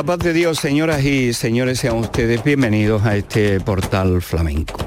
La paz de Dios, señoras y señores, sean ustedes bienvenidos a este portal flamenco.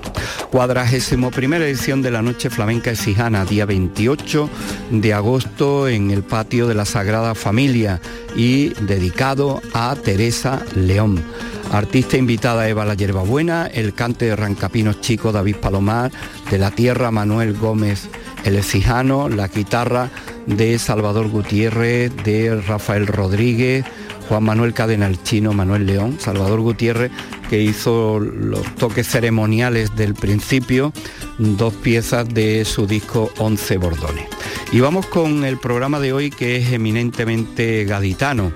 Cuadragésimo primera edición de la Noche Flamenca Exijana, día 28 de agosto en el patio de la Sagrada Familia y dedicado a Teresa León. Artista invitada Eva La Yerbabuena, el cante de Rancapinos Chico David Palomar, de la Tierra Manuel Gómez el Exijano, la guitarra de Salvador Gutiérrez, de Rafael Rodríguez, Juan Manuel Cadenal Chino, Manuel León, Salvador Gutiérrez, que hizo los toques ceremoniales del principio, dos piezas de su disco Once Bordones. Y vamos con el programa de hoy que es eminentemente gaditano.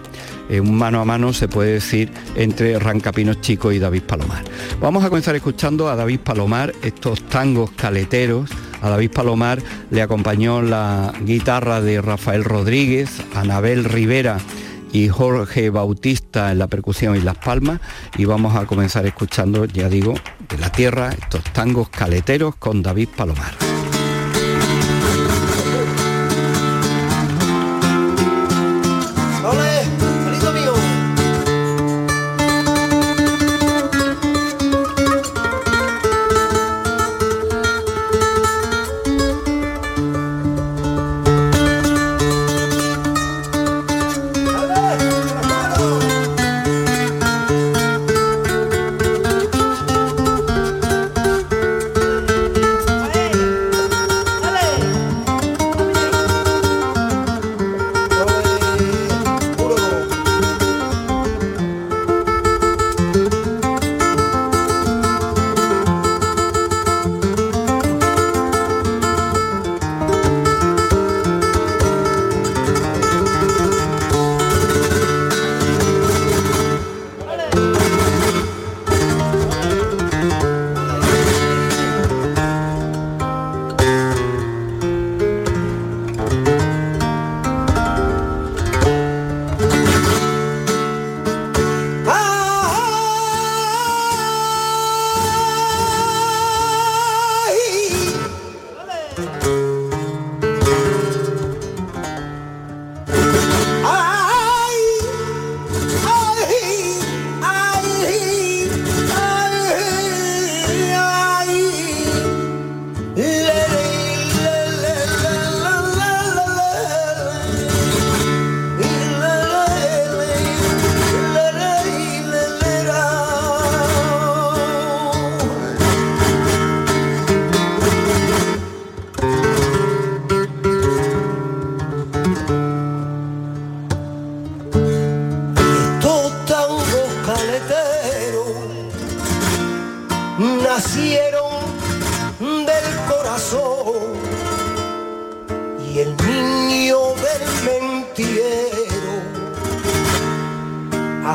un mano a mano se puede decir entre Rancapinos Chico y David Palomar. Vamos a comenzar escuchando a David Palomar estos tangos caleteros. A David Palomar le acompañó la guitarra de Rafael Rodríguez, Anabel Rivera y Jorge Bautista en la percusión y las palmas y vamos a comenzar escuchando, ya digo, de la tierra estos tangos caleteros con David Palomar.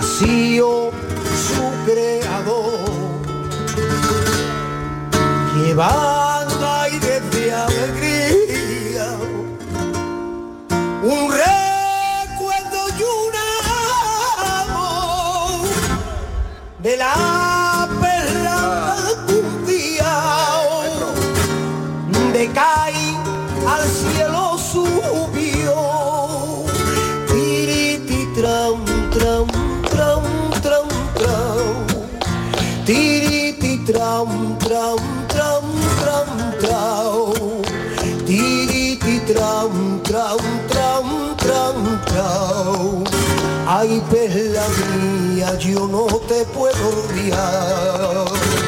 vacío su creador, llevando aire de alegría, un recuerdo y un amor de la perla mía, yo no te puedo olvidar.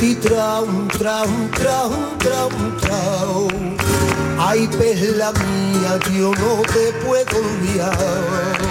Trau, trau, trau, trau, trau. Ay, perla mía, yo no te puedo olvidar.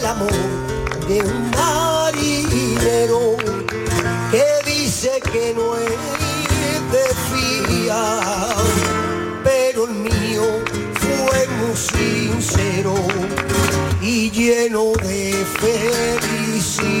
el amor de un marinero que dice que no es de fiar, pero el mío fue muy sincero y lleno de felicidad.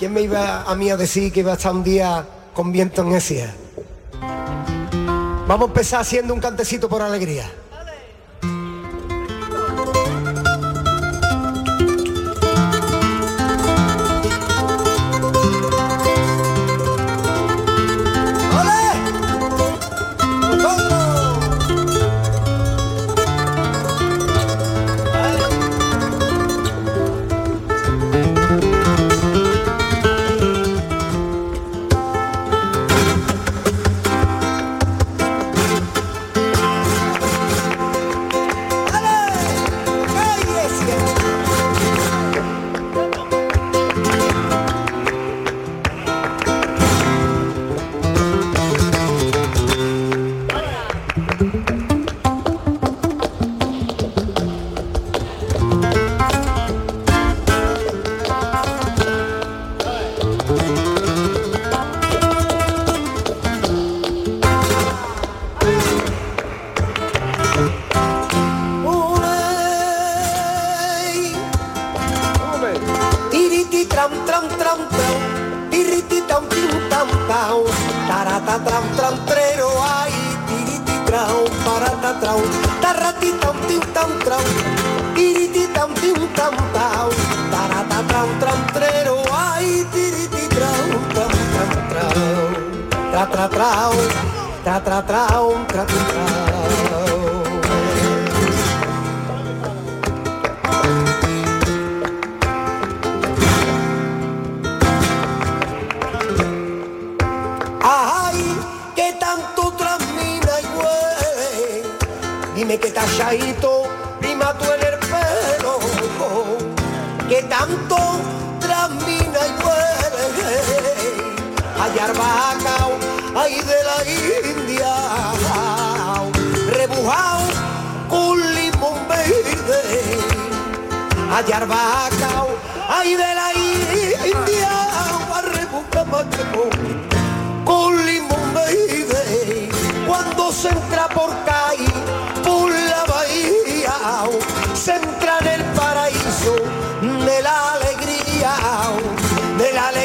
¿Quién me iba a mí a decir que iba a estar un día con viento en Esia? Vamos a empezar haciendo un cantecito por alegría.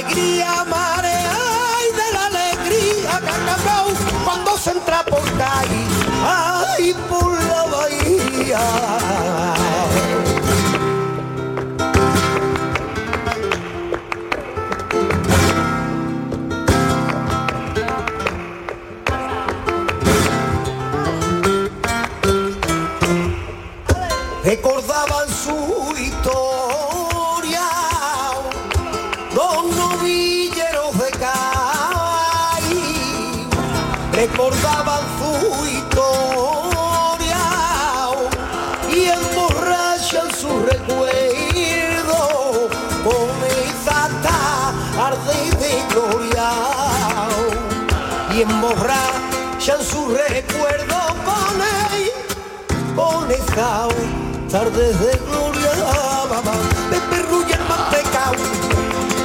alegría, marea y de la alegría que ha cambiado cuando se entra por calle. morrachan su recuerdo con él, con tardes de gloria, mamá, de perrulla mantecao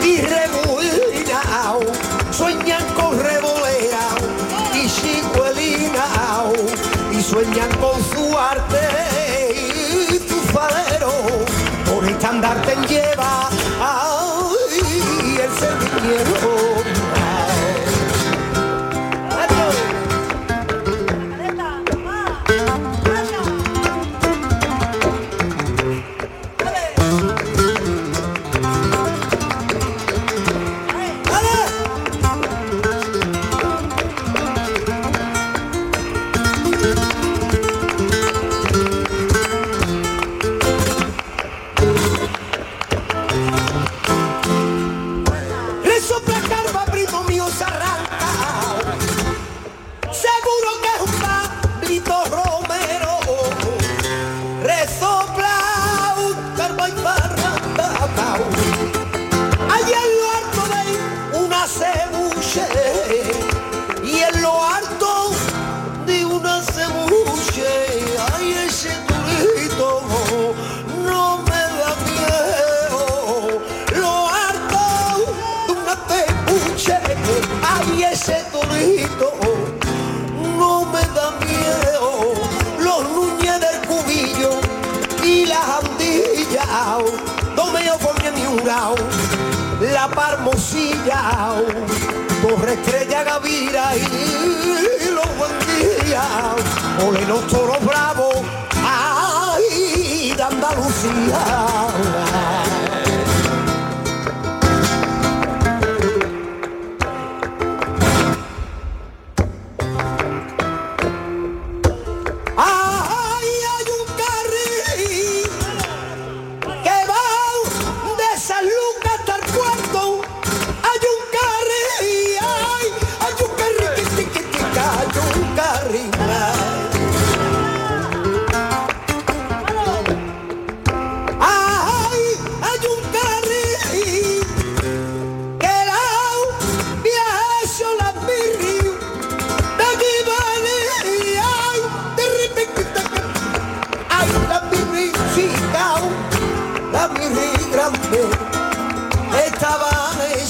y remolinao, sueñan con revolea y chicuelinao, y sueñan con su arte y tu farero, por estandarte lleva. Hermosilla, Torre Estrella Gavira y los buen día, ole los toros bravos, ay de Andalucía.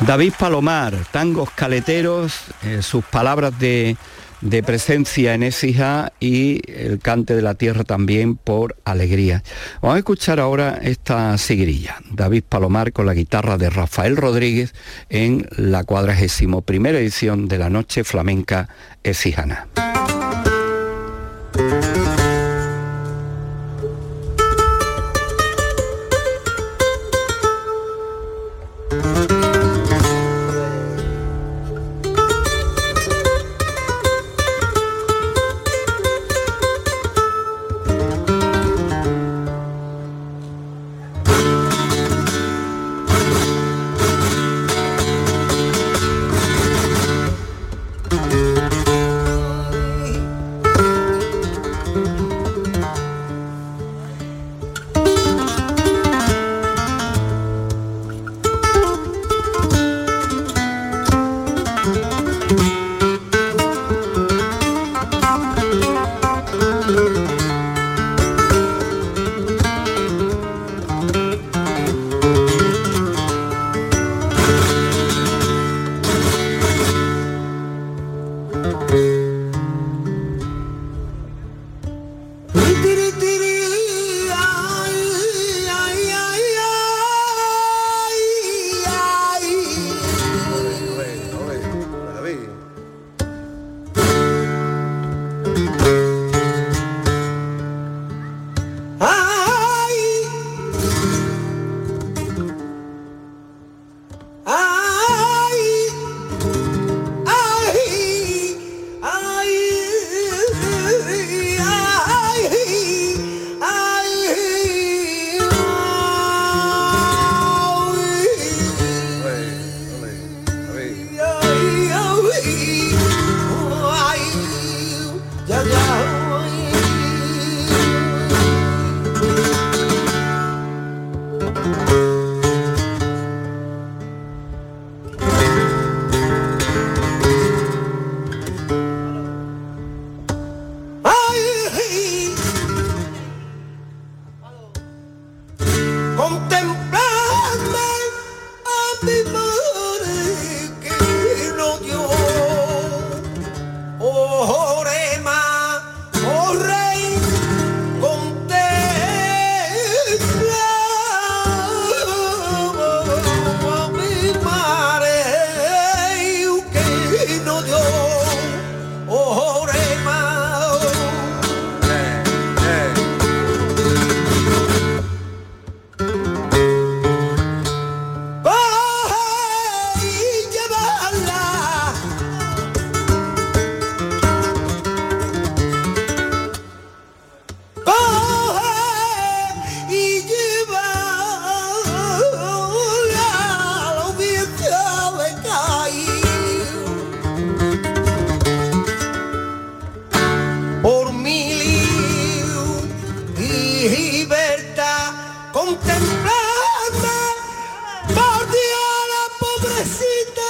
David Palomar, tangos caleteros, eh, sus palabras de, de presencia en Écija y el cante de la tierra también por alegría. Vamos a escuchar ahora esta sigrilla. David Palomar con la guitarra de Rafael Rodríguez en la cuadragésimo primera edición de la Noche Flamenca Ecijana. Mamacita.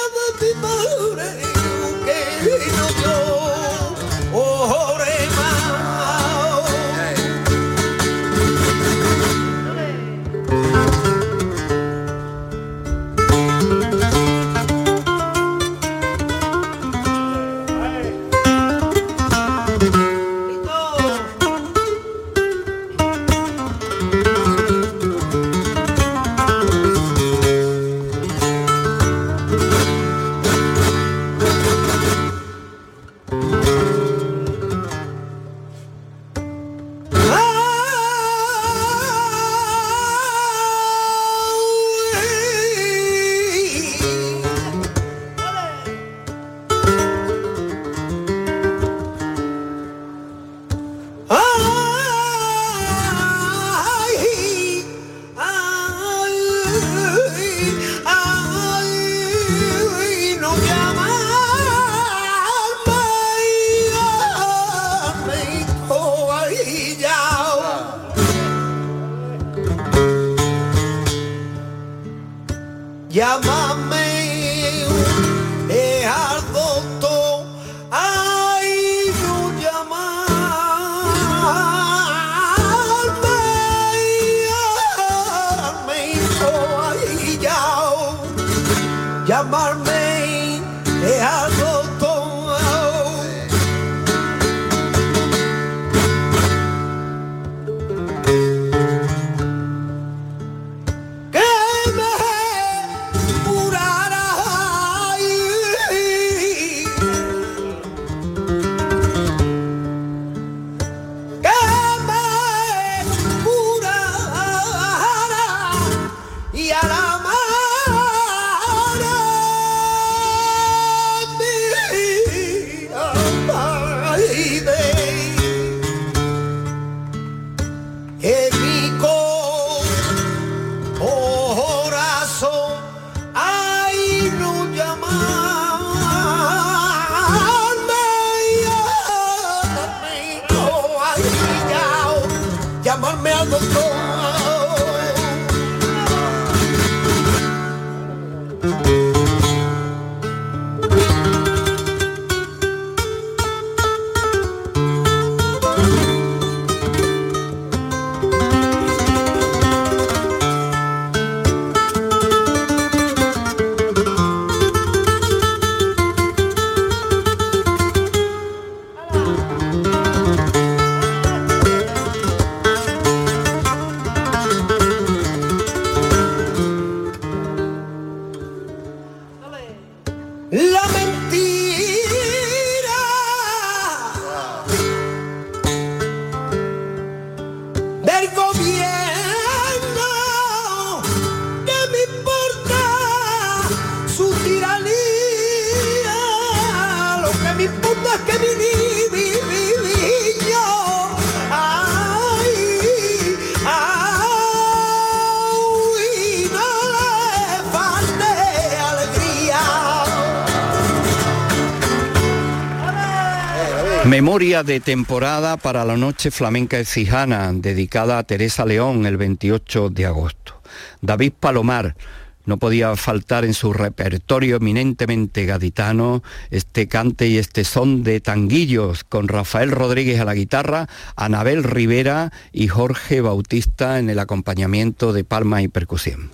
Memoria de temporada para la noche flamenca de Cijana, dedicada a Teresa León el 28 de agosto. David Palomar, no podía faltar en su repertorio eminentemente gaditano este cante y este son de tanguillos con Rafael Rodríguez a la guitarra, Anabel Rivera y Jorge Bautista en el acompañamiento de palma y percusión.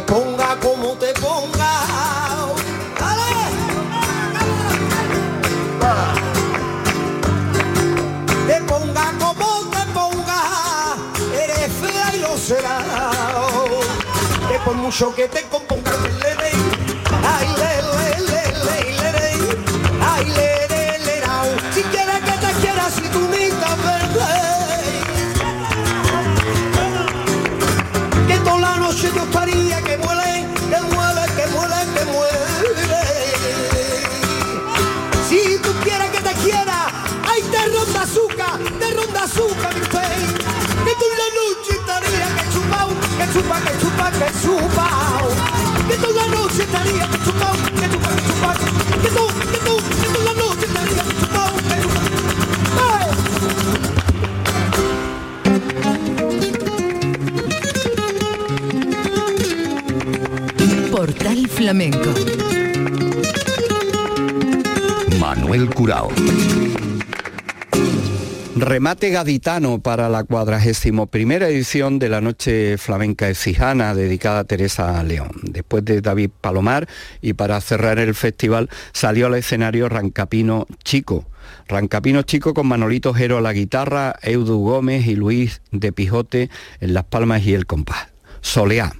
te ponga como te ponga. ¡Dale! Te ponga como te ponga, eres fea y lo será. Que por mucho que te componga. flamenco. Manuel Curao. Remate gaditano para la cuadragésimo primera edición de la Noche Flamenca Exijana dedicada a Teresa León. Después de David Palomar y para cerrar el festival salió al escenario Rancapino Chico. Rancapino Chico con Manolito Jero a la guitarra, Eudu Gómez y Luis de Pijote en las palmas y el compás. Soleá.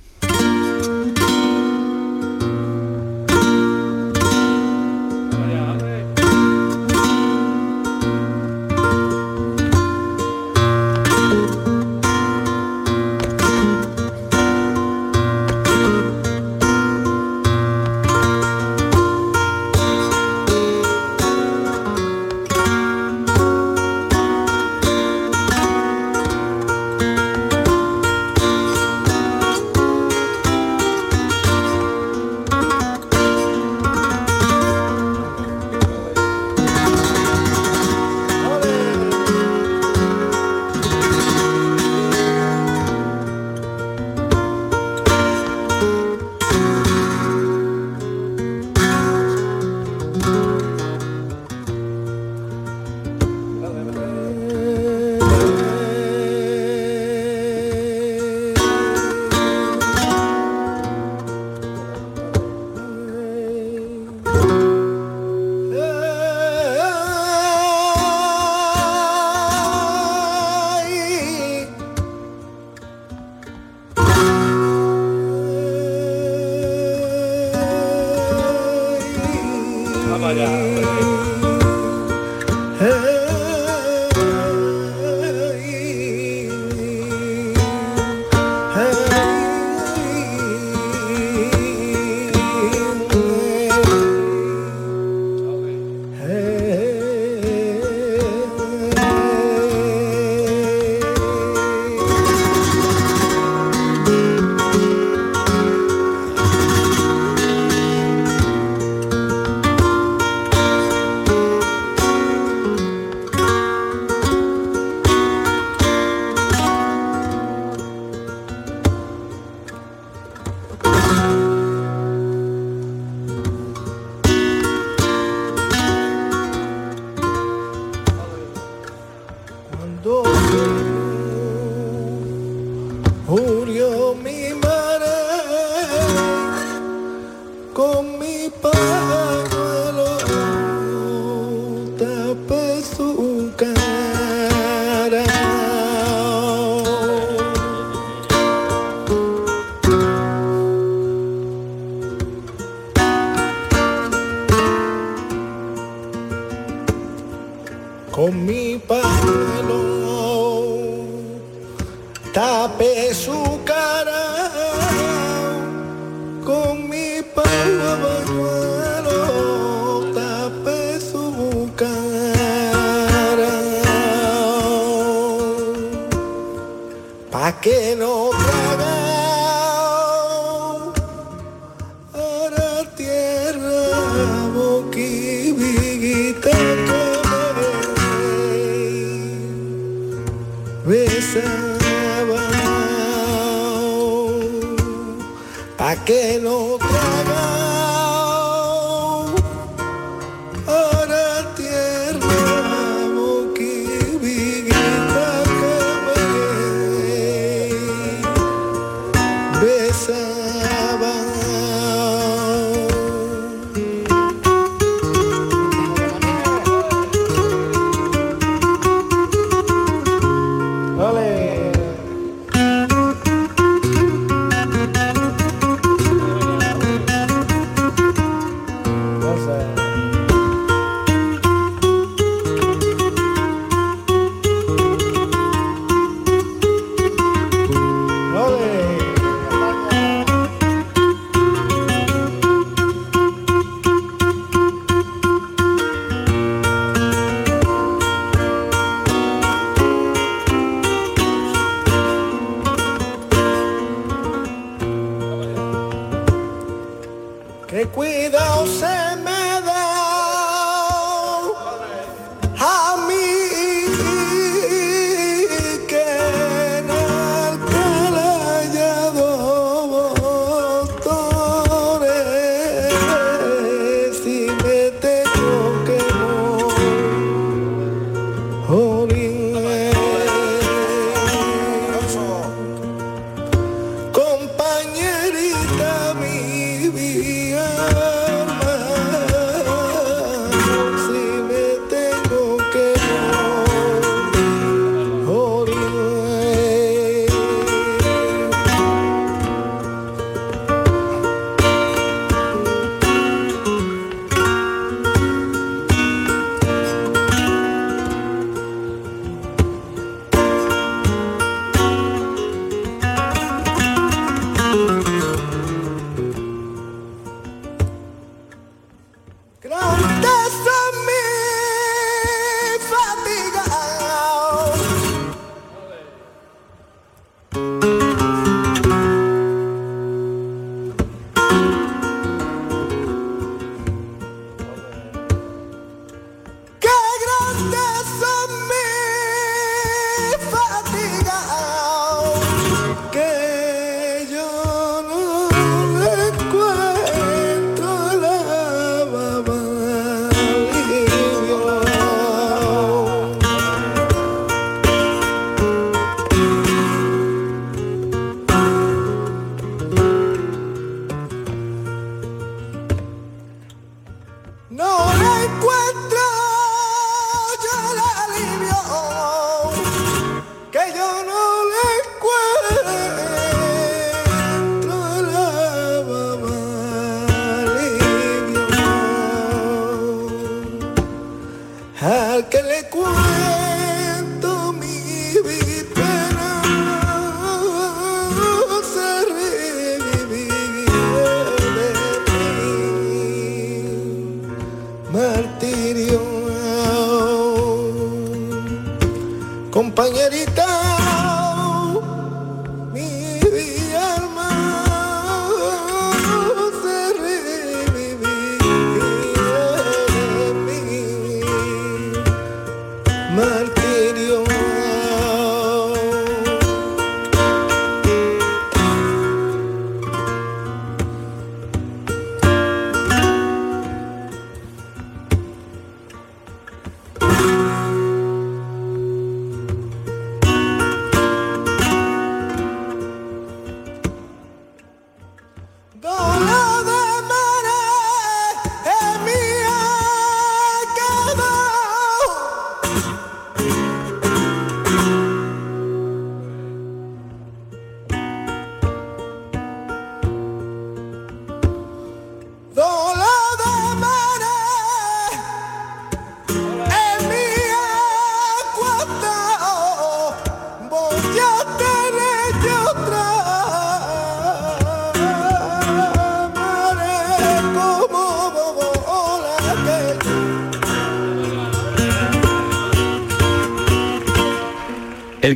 Grandeza!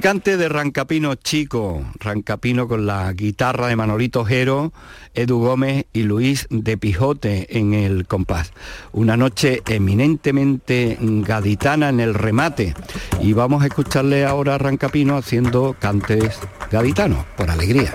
El cante de Rancapino Chico, Rancapino con la guitarra de Manolito Jero, Edu Gómez y Luis de Pijote en el compás. Una noche eminentemente gaditana en el remate. Y vamos a escucharle ahora a Rancapino haciendo cantes gaditanos, por alegría.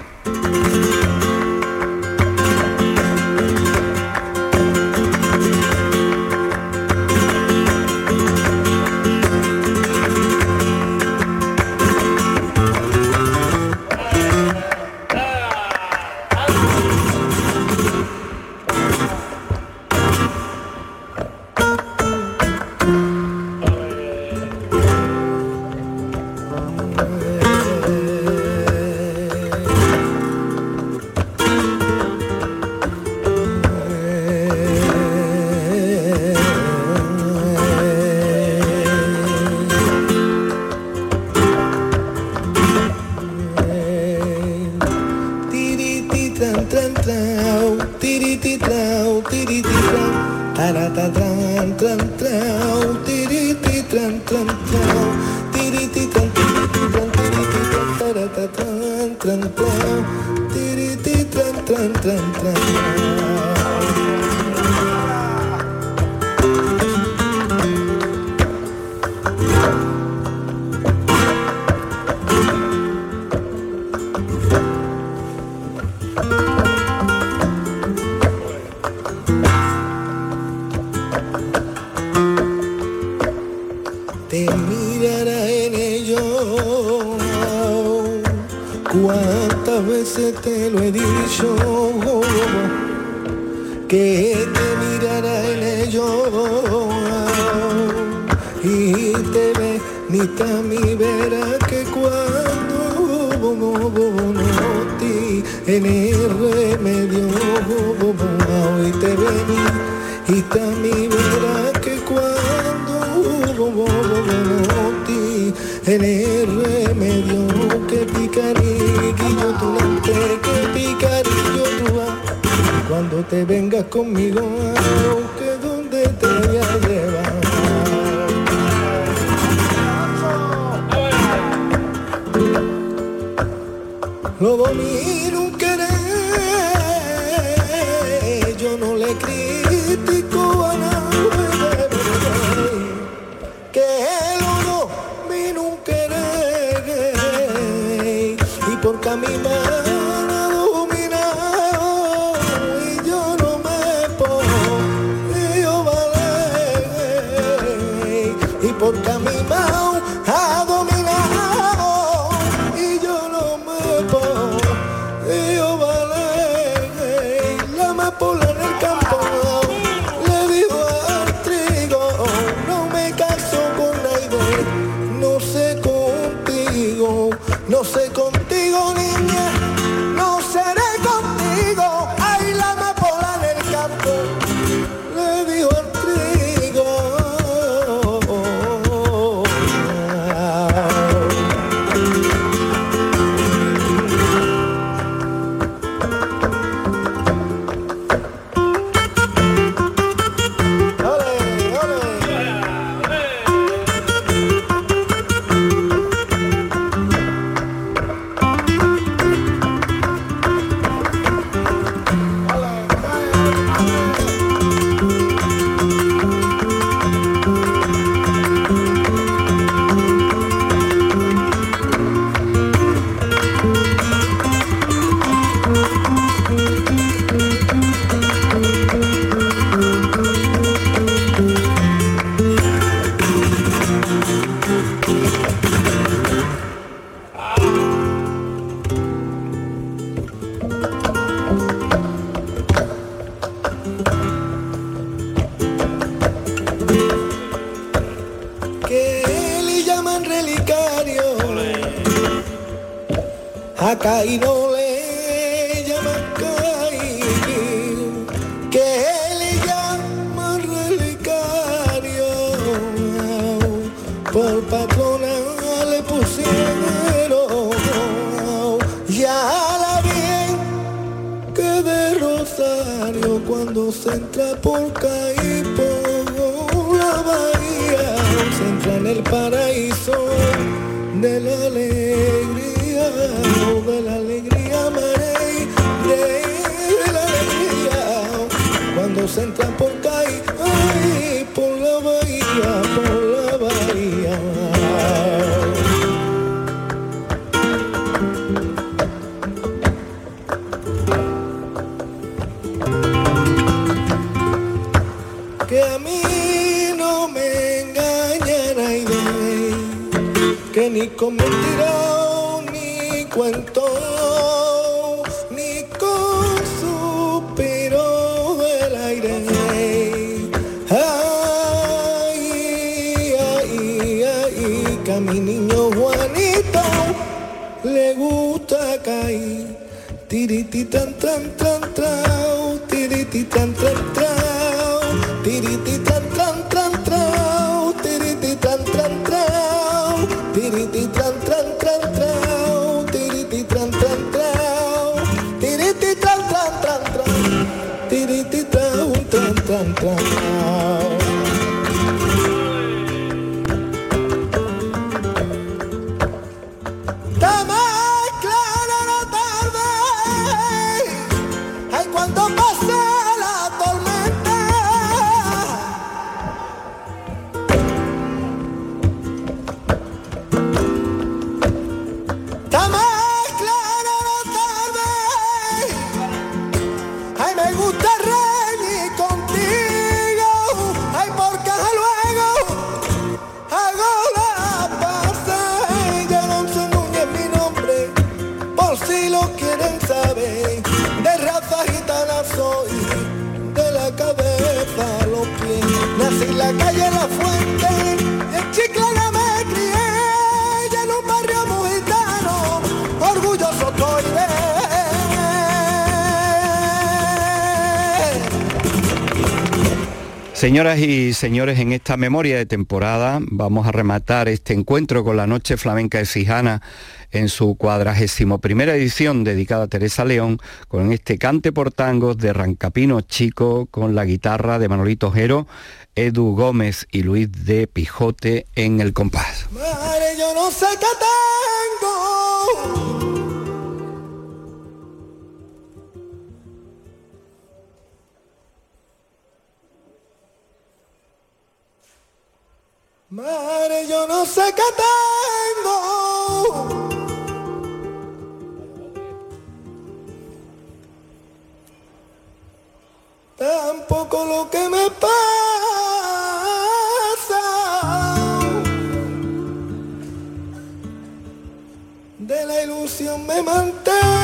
camino. Caí no le llama Caí, que le llama relicario. Por patrona le pusieron ya la bien que de Rosario cuando se entra por Caí por la bahía se entra en el paraíso de la alegría, Marey, de la alegría. Cuando se entra por Caí, por la bahía, por la bahía. Que a mí no me engañan, ay, ay, que ni con mentira tiriti tan Señoras y señores, en esta memoria de temporada vamos a rematar este encuentro con la Noche Flamenca de Sijana en su cuadragésimo primera edición dedicada a Teresa León con este cante por tangos de Rancapino Chico con la guitarra de Manolito Jero, Edu Gómez y Luis de Pijote en el compás. Madre, yo no sé qué tengo. Tampoco lo que me pasa. de la ilusión me mantengo.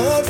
love